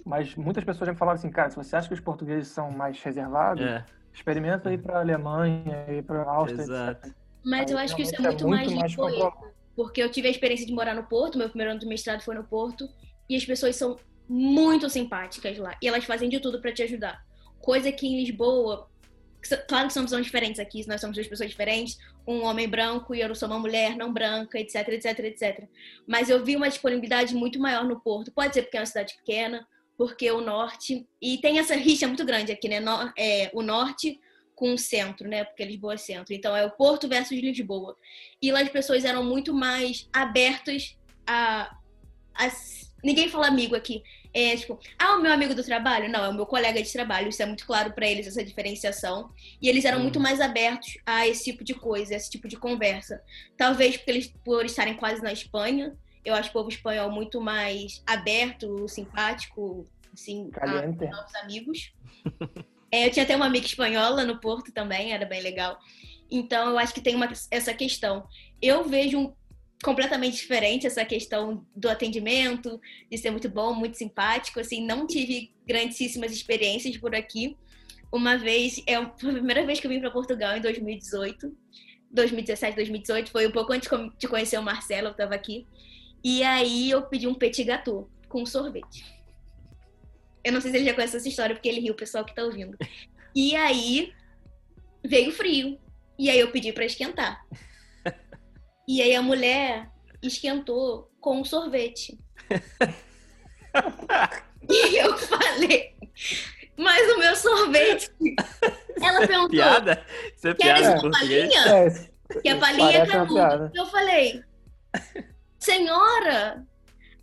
Mas muitas pessoas já me falaram assim, cara, se você acha que os portugueses são mais reservados, é. experimenta ir para a Alemanha, ir para a Áustria. Exato. Etc. Mas Aí, eu acho que isso é muito, é muito mais, mais porque eu tive a experiência de morar no Porto, meu primeiro ano do mestrado foi no Porto, e as pessoas são muito simpáticas lá, e elas fazem de tudo para te ajudar. Coisa que em Lisboa, claro que somos diferentes aqui, nós somos duas pessoas diferentes, um homem branco e eu sou uma mulher não branca, etc, etc, etc. Mas eu vi uma disponibilidade muito maior no Porto. Pode ser porque é uma cidade pequena, porque o norte. E tem essa rixa muito grande aqui, né? No, é, o norte com o centro, né? Porque Lisboa é centro. Então é o Porto versus Lisboa. E lá as pessoas eram muito mais abertas a. a ninguém fala amigo aqui. É tipo, ah, o meu amigo do trabalho? Não, é o meu colega de trabalho. Isso é muito claro para eles, essa diferenciação. E eles eram hum. muito mais abertos a esse tipo de coisa, a esse tipo de conversa. Talvez porque eles, por estarem quase na Espanha, eu acho o povo espanhol muito mais aberto, simpático, assim, Caliente. a novos amigos. é, eu tinha até uma amiga espanhola no Porto também, era bem legal. Então, eu acho que tem uma, essa questão. Eu vejo um, completamente diferente essa questão do atendimento, de ser muito bom, muito simpático. Assim, não tive grandíssimas experiências por aqui. Uma vez, é a primeira vez que eu vim para Portugal em 2018. 2017, 2018, foi um pouco antes de conhecer o Marcelo, eu estava aqui. E aí eu pedi um petit gâteau com sorvete. Eu não sei se ele já conhece essa história, porque ele riu, o pessoal que tá ouvindo. E aí veio frio. E aí eu pedi para esquentar. E aí a mulher esquentou com um sorvete. e eu falei, mas o meu sorvete. Ela perguntou. Piada? Isso é piada uma palinha? É, que a palinha é canudo. Eu falei, senhora,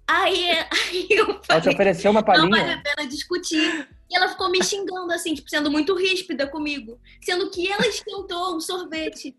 aí, aí eu falei, ela te ofereceu uma palhinha? Não vale a pena discutir. E ela ficou me xingando, assim, tipo, sendo muito ríspida comigo. Sendo que ela esquentou um sorvete.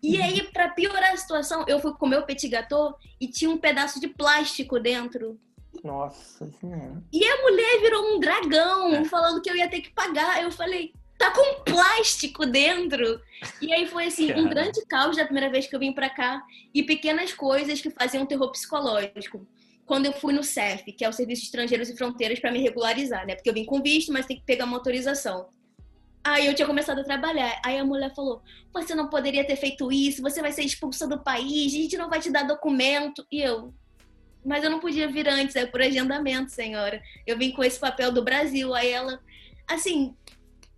E aí, para piorar a situação, eu fui comer o petit gâteau e tinha um pedaço de plástico dentro. Nossa senhora. E a mulher virou um dragão, é. falando que eu ia ter que pagar. Eu falei, tá com plástico dentro. E aí foi assim, um grande caos da primeira vez que eu vim para cá e pequenas coisas que faziam terror psicológico. Quando eu fui no CEF, que é o Serviço de Estrangeiros e Fronteiras, para me regularizar, né? Porque eu vim com visto, mas tem que pegar uma autorização. Aí eu tinha começado a trabalhar. Aí a mulher falou: Você não poderia ter feito isso, você vai ser expulsa do país, a gente não vai te dar documento. E eu, mas eu não podia vir antes, é por agendamento, senhora. Eu vim com esse papel do Brasil. Aí ela, assim,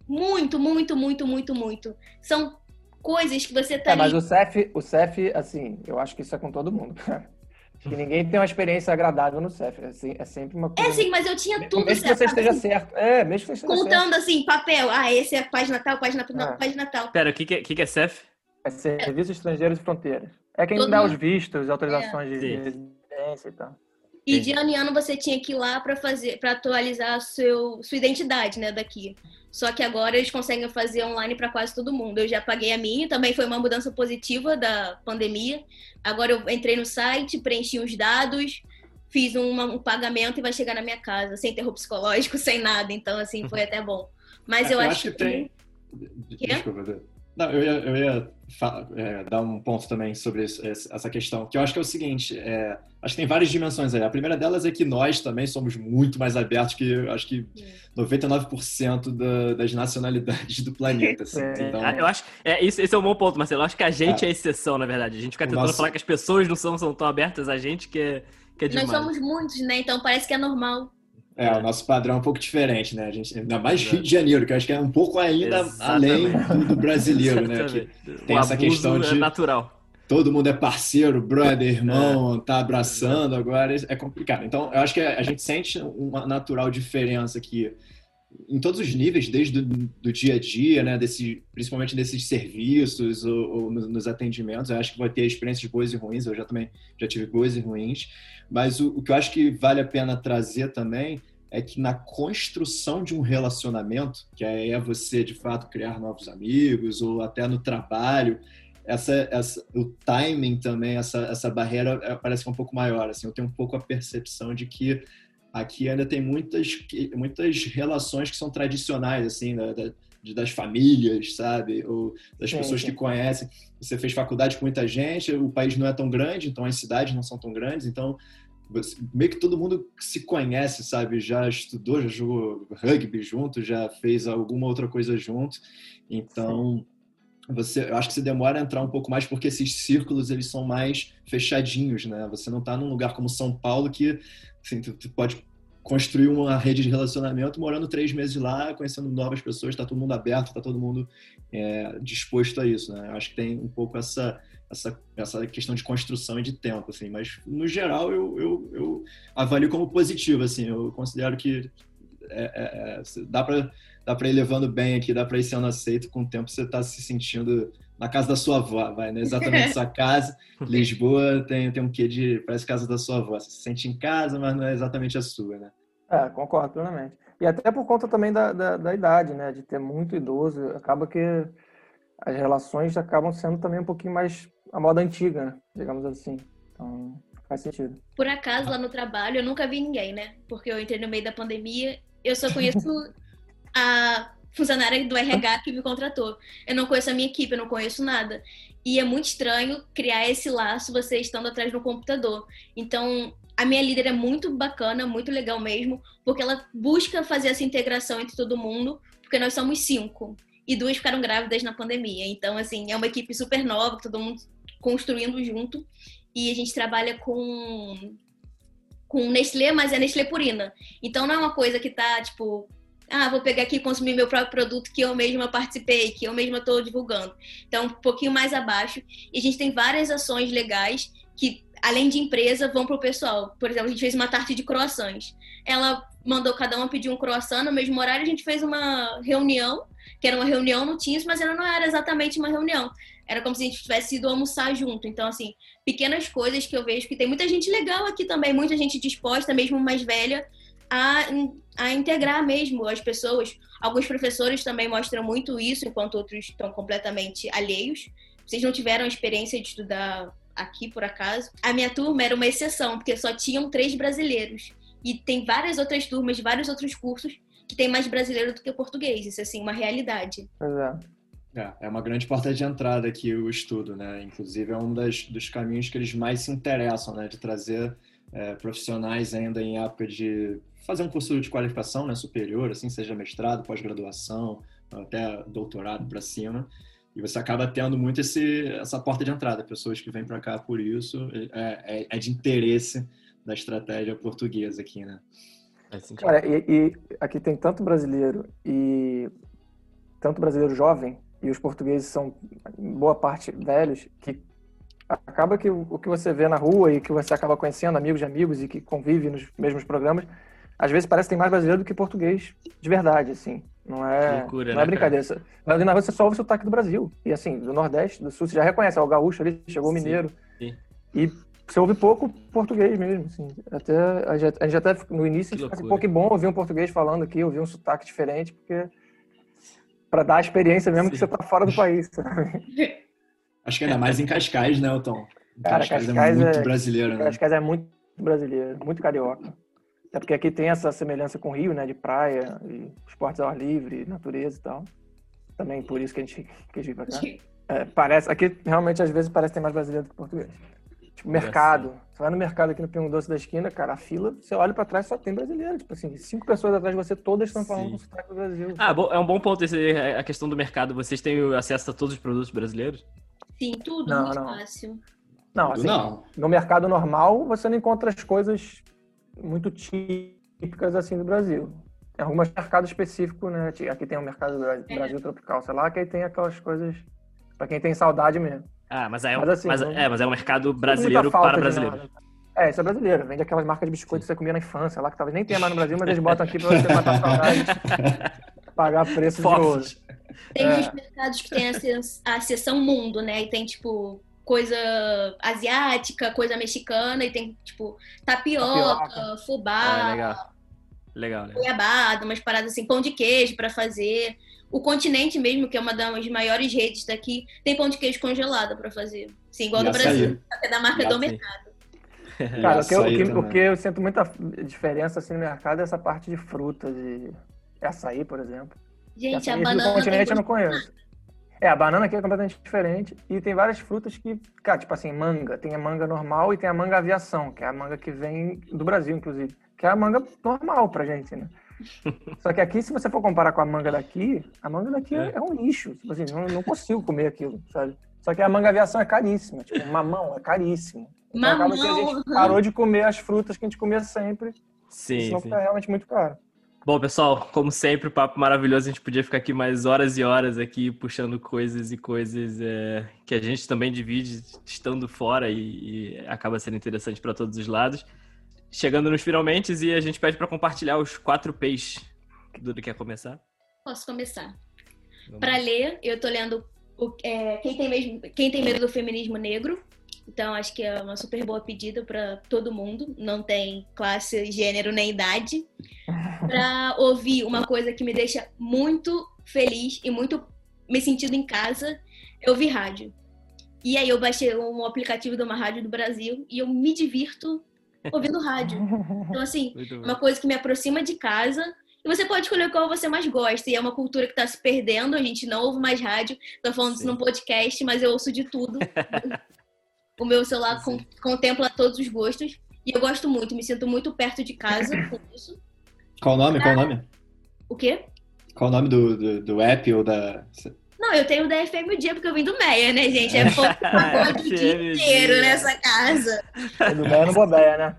muito, muito, muito, muito, muito. São coisas que você tá. É, mas o CEF, o CEF, assim, eu acho que isso é com todo mundo, que ninguém tem uma experiência agradável no CEF. É, é sempre uma coisa. É sim, mas eu tinha tudo mesmo certo. que você esteja assim, certo. É, mesmo que você esteja Contando certo. assim, papel. Ah, esse é página tal, página, Ah. página tal. Pera, o que, que, é- que que é CEF? É Serviço Estrangeiros e Fronteiras. É quem Todo dá mundo- os vistos, autorizações de Sim. residência e tal. E de ano em ano você tinha que ir lá para fazer, para atualizar seu, sua identidade, né, daqui. Só que agora eles conseguem fazer online para quase todo mundo. Eu já paguei a minha, também foi uma mudança positiva da pandemia. Agora eu entrei no site, preenchi os dados, fiz uma- um pagamento e vai chegar na minha casa, sem terror psicológico, sem nada. Então, assim, foi até bom. Mas É, eu, acho, que tem. Quê? Desculpa. Não, eu ia, eu ia é, dar um ponto também sobre isso- essa questão, que eu acho que é o seguinte: é, acho que tem várias dimensões aí. A primeira delas é que nós também somos muito mais abertos que acho que 99% da- das nacionalidades do planeta. assim. É. Então, Ah, Eu acho. É, isso, esse é um bom ponto, Marcelo. Eu acho que a gente é, a exceção, na verdade. A gente fica tentando nosso- falar que as pessoas não são, são tão abertas a gente que é, que é nós demais. somos muitos, né? Então parece que é normal. É, o nosso padrão é um pouco diferente, né? A gente, ainda mais Rio de Janeiro, que eu acho que é um pouco ainda além Exatamente. do, do brasileiro, né? Que tem o essa questão é de- natural. todo mundo é parceiro, brother, irmão, tá abraçando agora, é complicado. Então, eu acho que a gente sente uma natural diferença aqui em todos os níveis, desde do, do dia a dia, né? Desse, principalmente desses serviços ou, ou nos, nos atendimentos. Eu acho que vai ter experiências boas e ruins. Eu já também já tive boas e ruins. Mas o, o que eu acho que vale a pena trazer também é que na construção de um relacionamento, que é você de fato criar novos amigos ou até no trabalho, essa, essa, o timing também, essa, essa barreira é, parece que é um pouco maior. Assim, eu tenho um pouco a percepção de que aqui ainda tem muitas, muitas relações que são tradicionais, assim, da, da, de- das famílias, sabe? Ou das Sim, pessoas sim. que conhecem. Você fez faculdade com muita gente, o país não é tão grande, então as cidades não são tão grandes, então meio que todo mundo se conhece, sabe? Já estudou, já jogou rugby junto, já fez alguma outra coisa junto. Então, você, eu acho que você demora a entrar um pouco mais porque esses círculos eles são mais fechadinhos, né? Você não está num lugar como São Paulo que assim, tu, tu pode construir uma rede de relacionamento morando três meses lá, conhecendo novas pessoas, está todo mundo aberto, está todo mundo é, disposto a isso, né? Eu acho que tem um pouco essa essa, essa questão de construção e de tempo, assim. Mas no geral eu, eu, eu avalio como positivo, assim. Eu considero que é, é, é, dá para dá para ir levando bem aqui, dá para ir sendo aceito. Com o tempo você está se sentindo na casa da sua avó, vai, não é exatamente sua casa. Lisboa tem, tem um quê de parece casa da sua avó. Você se sente em casa, mas não é exatamente a sua, né? É, concordo plenamente. E até por conta também da, da, da idade, né? De ter muito idoso, acaba que as relações acabam sendo também um pouquinho mais a moda antiga, né? digamos assim. Então, faz sentido. Por acaso, lá no trabalho, eu nunca vi ninguém, né? Porque eu entrei no meio da pandemia, eu só conheço a funcionária do RH que me contratou. Eu não conheço a minha equipe, eu não conheço nada. E é muito estranho criar esse laço você estando atrás do computador. Então, a minha líder é muito bacana, muito legal mesmo, porque ela busca fazer essa integração entre todo mundo, porque nós somos cinco. E duas ficaram grávidas na pandemia. Então, assim, é uma equipe super nova, todo mundo construindo junto. E a gente trabalha com com Nestlé, mas é Nestlé Purina. Então não é uma coisa que tá, tipo, ah, vou pegar aqui e consumir meu próprio produto que eu mesma participei, que eu mesma estou divulgando. Então, um pouquinho mais abaixo. E a gente tem várias ações legais que, além de empresa, vão pro pessoal. Por exemplo, a gente fez uma tarte de croissants. Ela mandou cada uma pedir um croissant no mesmo horário, a gente fez uma reunião, que era uma reunião no Teams, mas ela não era exatamente uma reunião. Era como se a gente tivesse ido almoçar junto. Então, assim, pequenas coisas que eu vejo que tem muita gente legal aqui também, muita gente disposta, mesmo mais velha, a, a integrar mesmo as pessoas. Alguns professores também mostram muito isso, enquanto outros estão completamente alheios. Vocês não tiveram a experiência de estudar aqui, por acaso. A minha turma era uma exceção, porque só tinham três brasileiros. E tem várias outras turmas de vários outros cursos que tem mais brasileiro do que português. Isso é, assim, uma realidade. É. É, é uma grande porta de entrada aqui o estudo, né? Inclusive é um das, dos caminhos que eles mais se interessam, né? De trazer é, profissionais ainda em época de fazer um curso de qualificação né, superior, assim, seja mestrado, pós-graduação, até doutorado para cima. E você acaba tendo muito esse, essa porta de entrada, pessoas que vêm para cá por isso, é, é, é, de interesse da estratégia portuguesa aqui, né? Cara, e, e aqui tem tanto brasileiro e tanto brasileiro jovem e os portugueses são boa parte velhos que acaba que o, que você vê na rua e que você acaba conhecendo amigos de amigos e que convive nos mesmos programas, às vezes parece que tem mais brasileiro do que português de verdade, assim. Não é, Loucura, não né, é brincadeira. Mas ali na rua você só ouve o sotaque do Brasil. E assim, do Nordeste, do Sul, você já reconhece. É o gaúcho ali, chegou o mineiro. sim. E você ouve pouco português mesmo, assim. Até, a, gente, a gente até no início Que a gente fica assim, pô, que bom ouvir um português falando aqui, ouvir um sotaque diferente, porque para dar a experiência mesmo que Sim. você tá fora do país, sabe? Acho que ainda mais em Cascais, né, Elton? Cara, Cascais, Cascais é muito é- brasileiro, né? Que é muito brasileiro, muito carioca. Até porque aqui tem essa semelhança com o Rio, né? De praia, e esportes ao ar livre, natureza e tal. Também por isso que a gente quis vir pra cá. É, parece, aqui realmente às vezes parece que tem mais brasileiro do que português. Tipo, mercado. Você vai no mercado aqui no Pingo Doce da esquina, cara, a fila, você olha pra trás só tem brasileiro. Tipo assim, cinco pessoas atrás de você, todas estão falando Sim. com sotaque do Brasil. Ah, bom- é um bom ponto esse, a questão do mercado. Vocês têm acesso a todos os produtos brasileiros? Sim, tudo Não, muito não. fácil. Não, assim, Não. no mercado normal você não encontra as coisas muito típicas assim do Brasil. Tem alguns mercados específicos, né? Aqui tem o mercado do É. Brasil tropical, sei lá, que aí tem aquelas coisas pra quem tem saudade mesmo. Ah, mas é, um- Mas assim, mas, não- é, mas é um mercado brasileiro para nada. É, isso é brasileiro. Vende aquelas marcas de biscoito que você comia na infância lá, que talvez nem tenha mais no Brasil, mas eles botam aqui pra você matar saudade, pagar preço de ouro. Tem É. os mercados que tem a, se- a seção mundo, né? E tem, tipo, coisa asiática, coisa mexicana, e tem, tipo, tapioca, Tapioca. fubá, Ah, legal. Legal, legal. goiabada, umas paradas assim, pão de queijo pra fazer. O continente mesmo, que é uma das maiores redes daqui, tem pão de queijo congelado pra fazer. Sim, igual E do açaí. Brasil. Só que é da marca E do açaí. mercado. Cara, o que, eu, o que- o que eu sinto muita diferença assim no mercado é essa parte de frutas e açaí, por exemplo. Gente, a esse do banana. continente eu não conheço. É, a banana aqui é completamente diferente. E tem várias frutas que, cara, tipo assim, manga. Tem a manga normal e tem a manga aviação, que é a manga que vem do Brasil, inclusive. Que é a manga normal pra gente, né? Só que aqui, se você for comparar com a manga daqui, a manga daqui é, É. é um lixo. Tipo assim, não, não consigo comer aquilo, sabe? Só que a manga aviação é caríssima. Tipo, mamão é caríssimo. Então acaba que a Mamão. gente parou de comer as frutas que a gente comia sempre. Sim, senão sim. fica realmente muito caro. Bom, pessoal, como sempre, o papo maravilhoso. A gente podia ficar aqui mais horas e horas aqui puxando coisas e coisas é, que a gente também divide estando fora e, e acaba sendo interessante para todos os lados. Chegando nos finalmente e a gente pede para compartilhar os quatro P's. Duda quer começar? Posso começar? Para ler, eu tô lendo o, é, quem, tem mesmo, quem tem medo do feminismo negro. Então, acho que é uma super boa pedida para todo mundo. Não tem classe, gênero nem idade. Para ouvir uma coisa que me deixa muito feliz e muito me sentindo em casa, eu ouvir rádio. E aí eu baixei um aplicativo de uma rádio do Brasil e eu me divirto ouvindo rádio. Então, assim, uma coisa que me aproxima de casa. E você pode escolher qual você mais gosta. E é uma cultura que está se perdendo. A gente não ouve mais rádio. Tô falando isso Sim. num podcast, mas eu ouço de tudo. o meu celular con- contempla todos os gostos. E eu gosto muito, me sinto muito perto de casa com isso. Qual o nome? Qual o nome? O quê? Qual o nome do, do, do app ou da. Não, eu tenho o da FM o dia porque eu vim do Meia, né, gente? É pouco pagode o dia inteiro nessa casa. É do Meia no Bobeia, né?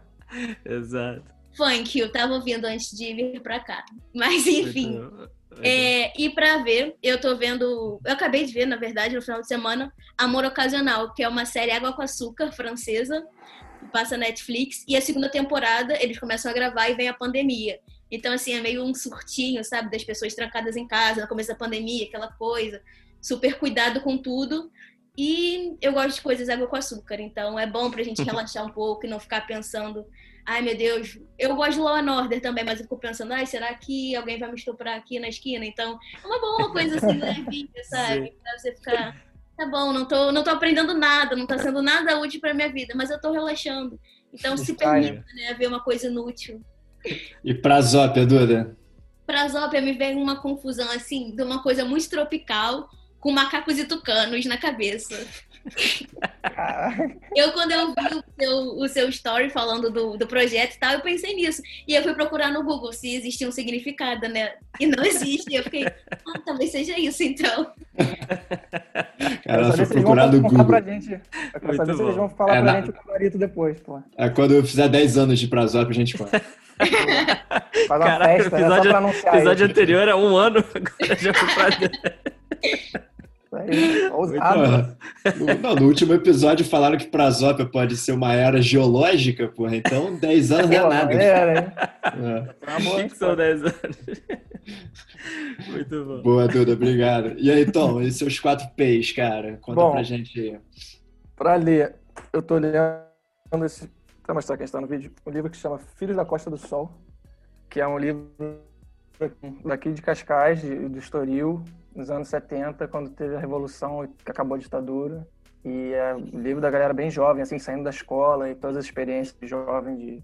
Exato. Funk, eu tava ouvindo antes de vir pra cá. Mas enfim. Muito. É, e pra ver, eu tô vendo. Eu acabei de ver, na verdade, no final de semana, Amor Ocasional, que é uma série Água com Açúcar francesa, que passa na Netflix. E a segunda temporada eles começam a gravar e vem a pandemia. Então, assim, é meio um surtinho, sabe, das pessoas trancadas em casa no começo da pandemia, aquela coisa. Super cuidado com tudo. E eu gosto de coisas água com açúcar, então é bom pra gente relaxar um pouco e não ficar pensando, ai meu Deus, eu gosto de Law and Order também, mas eu fico pensando, ai, será que alguém vai me estuprar aqui na esquina? Então, é uma boa coisa assim, levinha, sabe? Pra você ficar, tá bom, não tô, não tô aprendendo nada, não tá sendo nada útil pra minha vida, mas eu tô relaxando. Então se Distrai, permita, né, ver uma coisa inútil. E pra Zópia, Duda? Pra Zópia me vem uma confusão assim, de uma coisa muito tropical, com macacos e tucanos na cabeça. Eu, quando eu vi o seu, o seu story falando do, do projeto e tal, eu pensei nisso. E eu fui procurar no Google se existia um significado, né? E não existe. E eu fiquei, ah, talvez seja isso, então. Cara, foi se eles vão procurar no contar pra Google. gente. Eu quero saber se eles vão falar É, pra na- gente o gabarito depois, pô. É, quando eu fizer 10 anos de Prazópia, a gente conta. Faz uma Caraca, festa, é só episódio- pra anunciar episódio isso. anterior é um ano, agora já foi pra... Aí, ousado. No, não, no último episódio falaram que Prazópia pode ser uma era geológica, porra. Então 10 anos não é nada. Era, hein? É. O que, são 10 anos? Muito bom. Boa, Duda, obrigado. E aí, Tom, e seus quatro P's, cara? Conta bom, pra gente aí. Pra ler, eu tô lendo esse. Vou mostrar quem está no vídeo. Um livro que se chama Filhos da Costa do Sol, que é um livro daqui de Cascais, de, do Estoril, nos anos 70, quando teve a Revolução que acabou a ditadura. E é um livro da galera bem jovem, assim, saindo da escola e todas as experiências de jovem de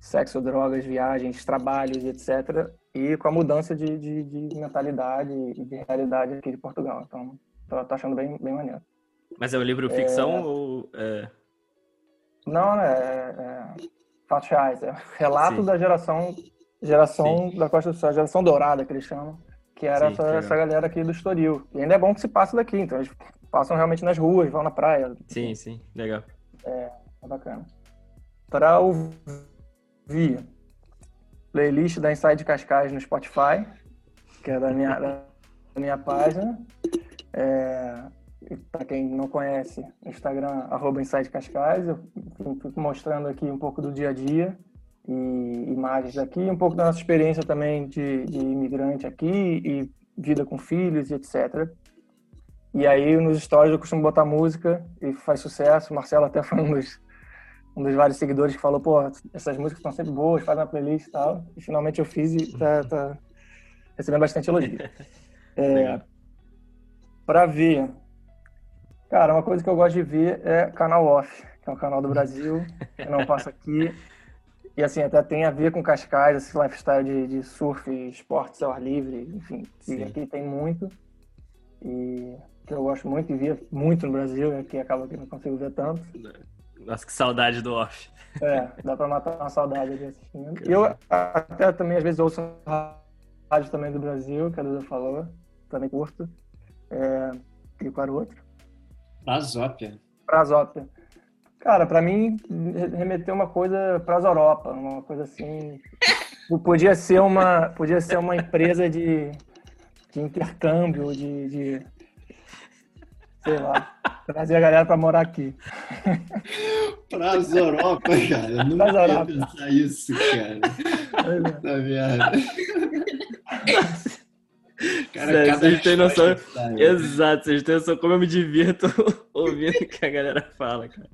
sexo, drogas, viagens, trabalhos, etc. E com a mudança de, de, de mentalidade e de realidade aqui de Portugal. Então, tô, tô achando bem, bem maneiro. Mas é um livro ficção é... ou... É... Não, é, é fatos reais. É relato Sim. da geração geração Sim. da Costa do Sol, geração dourada que eles chamam, que era Sim, essa, essa, galera aqui do Estoril. E ainda é bom que se passa daqui, então eles passam realmente nas ruas, vão na praia. Sim, sim, legal. É, é bacana. Para ouvir playlist da Inside Cascais no Spotify, que é da minha, da minha página. É, para quem não conhece, Instagram, arroba Inside Cascais, eu fico mostrando aqui um pouco do dia a dia e imagens aqui, um pouco da nossa experiência também de, de imigrante aqui e vida com filhos e etc. E aí nos stories eu costumo botar música e faz sucesso. O Marcelo até foi um dos, um dos vários seguidores que falou, pô, essas músicas estão sempre boas, faz uma playlist e tal. E finalmente eu fiz e tá, tá recebendo bastante elogio. É, para ver, cara, uma coisa que eu gosto de ver é canal off, que é um canal do Brasil, que não passa aqui. E assim, até tem a ver com Cascais, esse lifestyle de, de surf, esportes ao ar livre, enfim, que aqui tem muito. E que eu gosto muito e via muito no Brasil, né, que acaba que não consigo ver tanto. Nossa, que saudade do off. É, dá pra matar uma saudade ali assistindo. E eu até também às vezes ouço rádio também do Brasil, que a Duda falou, também curto. É, e qual era o outro? Prazópia. Prazópia. Cara, para mim, remeteu uma coisa para as Europa, uma coisa assim. Podia ser uma, podia ser uma empresa de, de intercâmbio, de, de sei lá, trazer a galera para morar aqui. Para as Europa, cara. Nunca ia pensar isso, cara. Tá merda. Cara, Sério, vocês têm noção. Exato, vocês têm noção como eu me divirto ouvindo o que a galera fala, cara.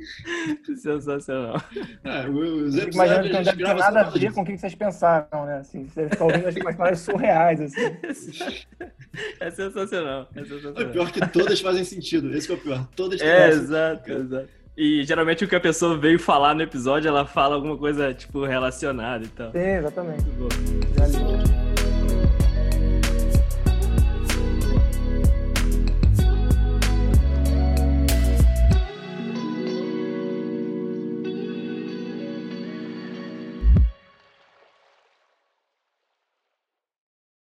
Sensacional. É, os Imagina que não deve ter nada a ver com o que vocês pensaram, né? Assim, vocês estão ouvindo umas palavras surreais, assim. É sensacional. É sensacional. É pior que todas fazem sentido. Esse é o pior. Todas É, exato, exato. E geralmente o que a pessoa veio falar no episódio, ela fala alguma coisa, tipo, relacionada e tal. Sim, exatamente. Já li.